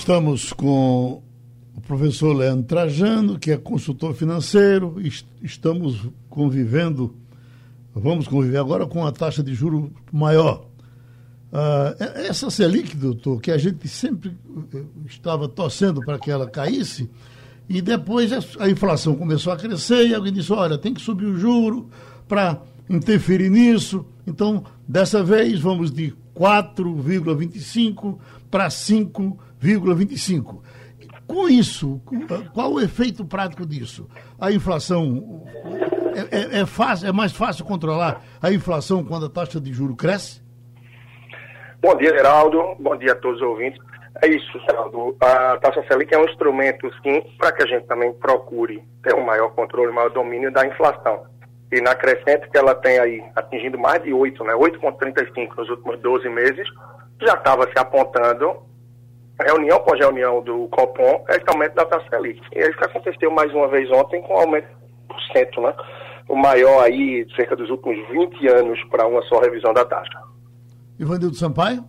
Estamos com o professor Leandro Trajano, que é consultor financeiro, estamos convivendo, vamos conviver agora com a taxa de juro maior. Uh, essa Selic, doutor, que a gente sempre eh, estava torcendo para que ela caísse, e depois a inflação começou a crescer e alguém disse, olha, tem que subir o juro para interferir nisso. Então, dessa vez, vamos de 4,25 para 5,25. Com isso, qual o efeito prático disso? A inflação é, é, é, fácil, é mais fácil controlar a inflação quando a taxa de juro cresce? Bom dia, Geraldo. Bom dia a todos os ouvintes. É isso, Geraldo. A taxa Selic é um instrumento, sim, para que a gente também procure ter um maior controle, um maior domínio da inflação. E na crescente que ela tem aí, atingindo mais de 8, né? 8,35 nos últimos 12 meses, já estava se apontando, reunião após reunião do Copom, esse aumento da taxa Selic. E isso aconteceu mais uma vez ontem com aumento por cento, né? O maior aí, cerca dos últimos 20 anos, para uma só revisão da taxa. Ivanildo Sampaio?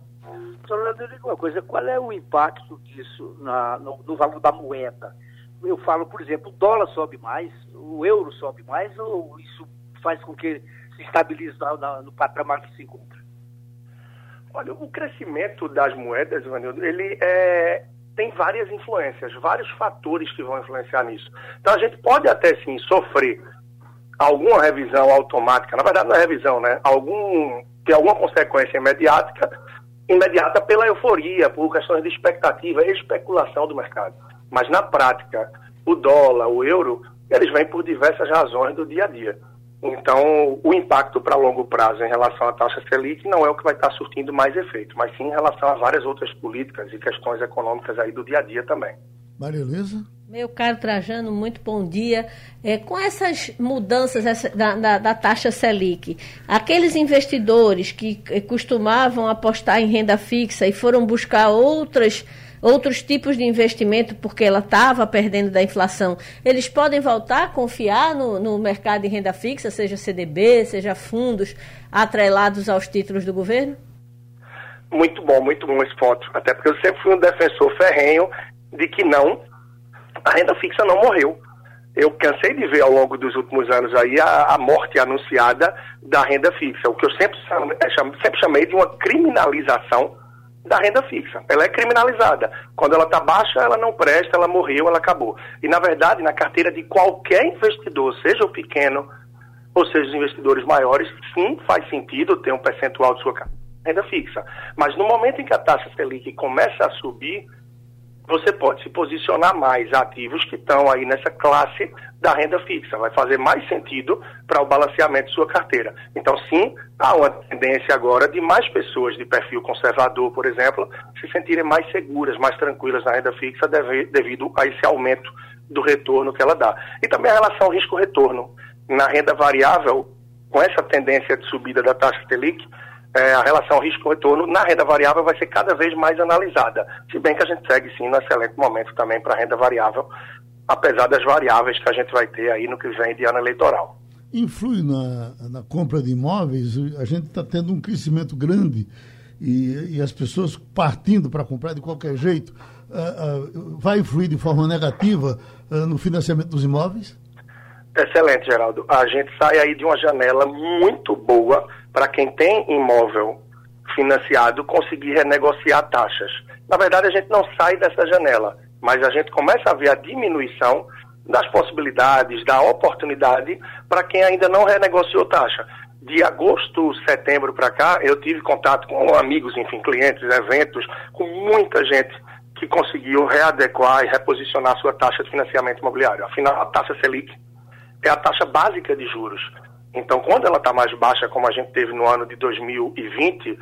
Só Leandro, diga uma coisa, qual é o impacto disso na, no, no, valor da moeda? Eu falo, por exemplo, o dólar sobe mais, o euro sobe mais, ou isso faz com que se estabilize na, na, no patamar que se encontra? Olha, o crescimento das moedas, Ivanildo, ele é, tem várias influências, vários fatores que vão influenciar nisso. Então a gente pode até sim sofrer alguma revisão automática, na verdade não é revisão, né? Algum, ter alguma consequência imediata, imediata pela euforia, por questões de expectativa especulação do mercado. Mas na prática, o dólar, o euro, eles vêm por diversas razões do dia a dia. Então, o impacto para longo prazo em relação à taxa Selic não é o que vai estar surtindo mais efeito, mas sim em relação a várias outras políticas e questões econômicas aí do dia a dia também. Maria Luísa? Meu caro Trajano, muito bom dia. É, com essas mudanças essa, da, da, da, taxa Selic, aqueles investidores que costumavam apostar em renda fixa e foram buscar outras outros tipos de investimento, porque ela estava perdendo da inflação, eles podem voltar a confiar no, no mercado de renda fixa, seja CDB, seja fundos atrelados aos títulos do governo? Muito bom, muito bom esse ponto. Até porque eu sempre fui um defensor ferrenho de que não, a renda fixa não morreu. Eu cansei de ver ao longo dos últimos anos aí a, a morte anunciada da renda fixa, o que eu sempre, sempre chamei de uma criminalização da renda fixa. Ela é criminalizada. Quando ela está baixa, ela não presta, ela morreu, ela acabou. E, na verdade, na carteira de qualquer investidor, seja o pequeno ou seja os investidores maiores, sim, faz sentido ter um percentual de sua renda fixa. Mas no momento em que a taxa Selic começa a subir, você pode se posicionar mais ativos que estão aí nessa classe da renda fixa. Vai fazer mais sentido para o balanceamento de sua carteira. Então, sim, há uma tendência agora de mais pessoas de perfil conservador, por exemplo, se sentirem mais seguras, mais tranquilas na renda fixa devido a esse aumento do retorno que ela dá. E também a relação risco-retorno. Na renda variável, com essa tendência de subida da taxa Selic, é, a relação risco-retorno na renda variável vai ser cada vez mais analisada. Se bem que a gente segue sim no excelente momento também para a renda variável, apesar das variáveis que a gente vai ter aí no que vem de ano eleitoral. Influi na, na compra de imóveis, a gente está tendo um crescimento grande e, e as pessoas partindo para comprar de qualquer jeito. Uh, uh, vai influir de forma negativa uh, no financiamento dos imóveis? Excelente, Geraldo. A gente sai aí de uma janela muito boa para quem tem imóvel financiado conseguir renegociar taxas. Na verdade, a gente não sai dessa janela, mas a gente começa a ver a diminuição das possibilidades, da oportunidade para quem ainda não renegociou taxa. De agosto, setembro para cá, eu tive contato com amigos, enfim, clientes, eventos, com muita gente que conseguiu readequar e reposicionar sua taxa de financiamento imobiliário. Afinal, a taxa Selic é a taxa básica de juros. Então, quando ela está mais baixa, como a gente teve no ano de 2020,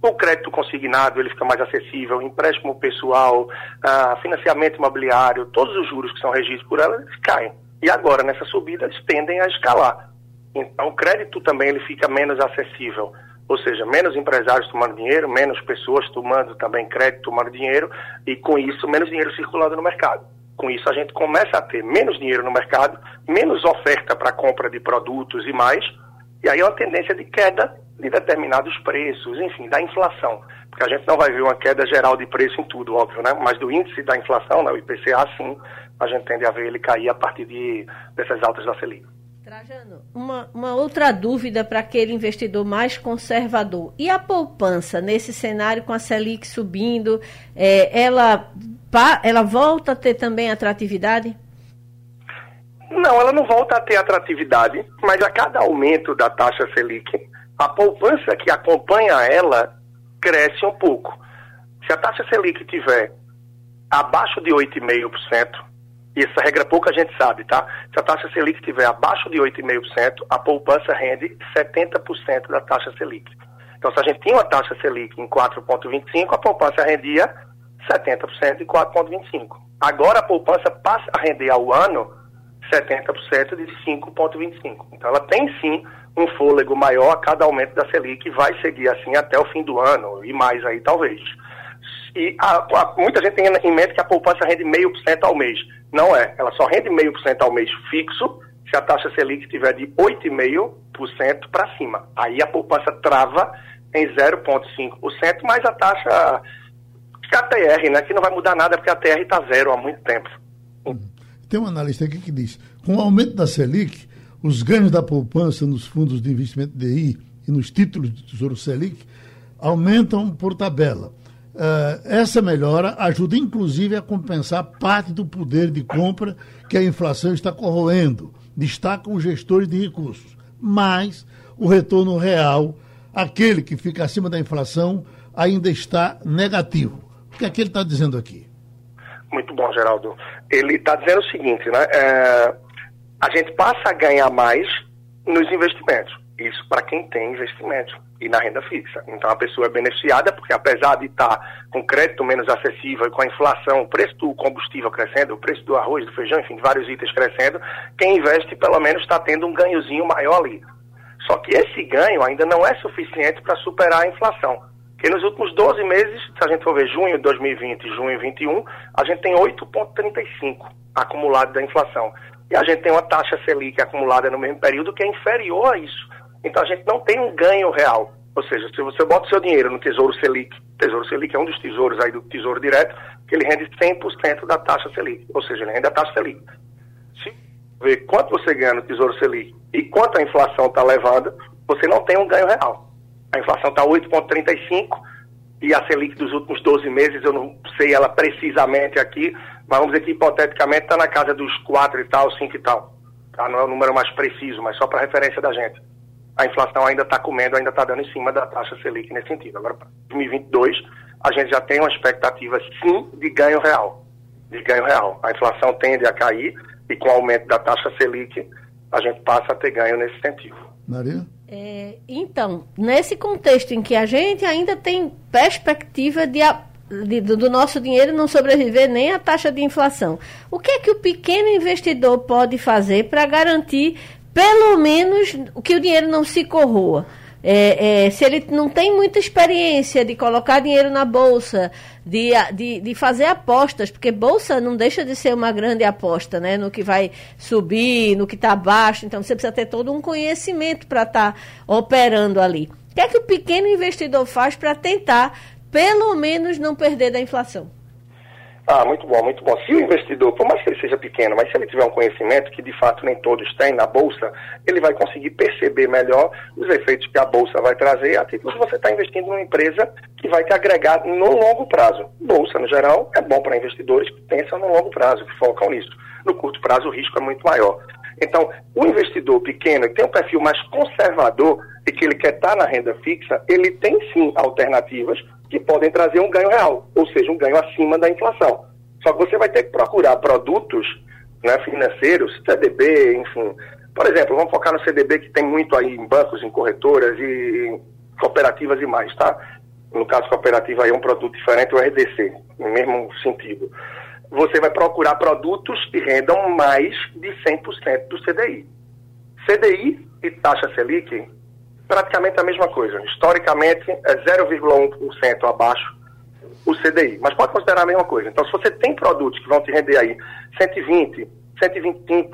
o crédito consignado ele fica mais acessível, empréstimo pessoal, ah, financiamento imobiliário, todos os juros que são regidos por ela, eles caem. E agora, nessa subida, eles tendem a escalar. Então, o crédito também ele fica menos acessível. Ou seja, menos empresários tomando dinheiro, menos pessoas tomando também crédito, tomando dinheiro, e com isso, menos dinheiro circulando no mercado. Com isso, a gente começa a ter menos dinheiro no mercado, menos oferta para compra de produtos e mais, e aí é uma tendência de queda de determinados preços, enfim, da inflação. Porque a gente não vai ver uma queda geral de preço em tudo, óbvio, né? Mas do índice da inflação, né, o IPCA, sim, a gente tende a ver ele cair a partir de, dessas altas da Selic. Trajano, uma, uma outra dúvida para aquele investidor mais conservador. E a poupança nesse cenário com a Selic subindo, é, ela, ela volta a ter também atratividade? Não, ela não volta a ter atratividade, mas a cada aumento da taxa Selic, a poupança que acompanha ela cresce um pouco. Se a taxa Selic tiver abaixo de 8,5%, e essa regra pouca gente sabe, tá? Se a taxa Selic estiver abaixo de 8,5%, a poupança rende 70% da taxa Selic. Então, se a gente tinha uma taxa Selic em 4,25%, a poupança rendia 70% de 4,25%. Agora, a poupança passa a render ao ano 70% de 5,25%. Então, ela tem sim um fôlego maior a cada aumento da Selic vai seguir assim até o fim do ano e mais aí, talvez. E a, a, muita gente tem em mente que a poupança rende meio por cento ao mês. Não é. Ela só rende meio por cento ao mês fixo se a taxa Selic estiver de 8,5% para cima. Aí a poupança trava em 0,5%, mas a taxa KTR, né, que não vai mudar nada porque a TR está zero há muito tempo. Tem um analista aqui que diz: com o aumento da Selic, os ganhos da poupança nos fundos de investimento DI e nos títulos do Tesouro Selic aumentam por tabela. Uh, essa melhora ajuda inclusive a compensar parte do poder de compra que a inflação está corroendo, destacam os gestores de recursos. Mas o retorno real, aquele que fica acima da inflação, ainda está negativo. O que é que ele está dizendo aqui? Muito bom, Geraldo. Ele está dizendo o seguinte, né? É, a gente passa a ganhar mais nos investimentos. Isso para quem tem investimento e na renda fixa. Então a pessoa é beneficiada porque apesar de estar tá com crédito menos acessível e com a inflação, o preço do combustível crescendo, o preço do arroz, do feijão, enfim, vários itens crescendo, quem investe pelo menos está tendo um ganhozinho maior ali. Só que esse ganho ainda não é suficiente para superar a inflação. Porque nos últimos 12 meses, se a gente for ver junho de 2020 e junho de 2021, a gente tem 8,35 acumulado da inflação. E a gente tem uma taxa Selic acumulada no mesmo período que é inferior a isso. Então a gente não tem um ganho real. Ou seja, se você bota o seu dinheiro no Tesouro Selic, Tesouro Selic é um dos tesouros aí do Tesouro Direto, que ele rende 100% da taxa Selic. Ou seja, ele rende a taxa Selic. Se ver quanto você ganha no Tesouro Selic e quanto a inflação está levando, você não tem um ganho real. A inflação está 8,35% e a Selic dos últimos 12 meses, eu não sei ela precisamente aqui, mas vamos dizer que hipoteticamente está na casa dos 4 e tal, 5 e tal. Tá? Não é o número mais preciso, mas só para referência da gente. A inflação ainda está comendo, ainda está dando em cima da taxa Selic nesse sentido. Agora, para 2022, a gente já tem uma expectativa, sim, de ganho real. De ganho real. A inflação tende a cair e com o aumento da taxa Selic, a gente passa a ter ganho nesse sentido. Maria? É, então, nesse contexto em que a gente ainda tem perspectiva de, de, do nosso dinheiro não sobreviver nem à taxa de inflação, o que é que o pequeno investidor pode fazer para garantir, pelo menos, que o dinheiro não se corroa? É, é, se ele não tem muita experiência de colocar dinheiro na bolsa, de, de, de, fazer apostas, porque bolsa não deixa de ser uma grande aposta, né? No que vai subir, no que está baixo. Então você precisa ter todo um conhecimento para estar tá operando ali. O que é que o pequeno investidor faz para tentar, pelo menos, não perder da inflação? Ah, muito bom, muito bom. Se o investidor, por mais que ele seja pequeno, mas se ele tiver um conhecimento, que de fato nem todos têm na Bolsa, ele vai conseguir perceber melhor os efeitos que a Bolsa vai trazer, a título de você estar tá investindo numa empresa que vai te agregar no longo prazo. Bolsa, no geral, é bom para investidores que pensam no longo prazo, que focam nisso. No curto prazo, o risco é muito maior. Então, o investidor pequeno que tem um perfil mais conservador e que ele quer estar tá na renda fixa, ele tem sim alternativas que podem trazer um ganho real, ou seja, um ganho acima da inflação. Só que você vai ter que procurar produtos né, financeiros, CDB, enfim. Por exemplo, vamos focar no CDB que tem muito aí em bancos, em corretoras e cooperativas e mais, tá? No caso cooperativa aí é um produto diferente, o RDC, no mesmo sentido. Você vai procurar produtos que rendam mais de 100% do CDI. CDI e taxa Selic praticamente a mesma coisa. Historicamente, é 0,1% abaixo o CDI, mas pode considerar a mesma coisa. Então, se você tem produtos que vão te render aí 120%, 125%,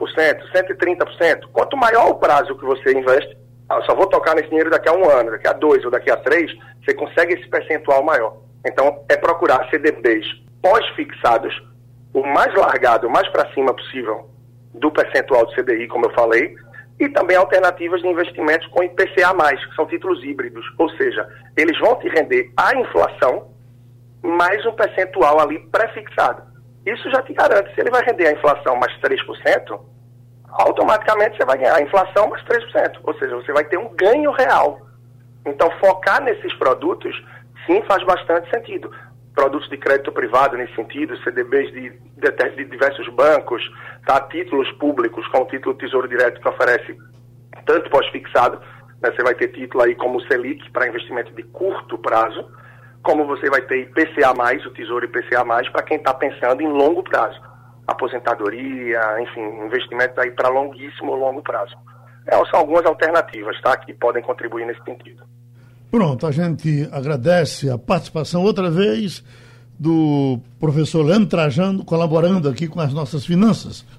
130%, quanto maior o prazo que você investe, ah, só vou tocar nesse dinheiro daqui a um ano, daqui a dois ou daqui a três, você consegue esse percentual maior. Então, é procurar CDBs pós-fixados, o mais largado, o mais para cima possível do percentual do CDI, como eu falei, e também alternativas de investimentos com IPCA+, que são títulos híbridos, ou seja, eles vão te render a inflação mais um percentual ali pré-fixado. Isso já te garante, se ele vai render a inflação mais 3%, automaticamente você vai ganhar a inflação mais 3%, ou seja, você vai ter um ganho real. Então, focar nesses produtos, sim, faz bastante sentido. Produtos de crédito privado nesse sentido, CDBs de, de, de diversos bancos, tá? títulos públicos, como o título Tesouro Direto, que oferece tanto pós-fixado, né? você vai ter título aí como o Selic, para investimento de curto prazo, como você vai ter IPCA+, o Tesouro IPCA+, para quem está pensando em longo prazo. Aposentadoria, enfim, investimento aí para longuíssimo longo prazo. É, são algumas alternativas, tá? Que podem contribuir nesse sentido. Pronto, a gente agradece a participação outra vez do professor Leandro Trajano, colaborando aqui com as nossas finanças.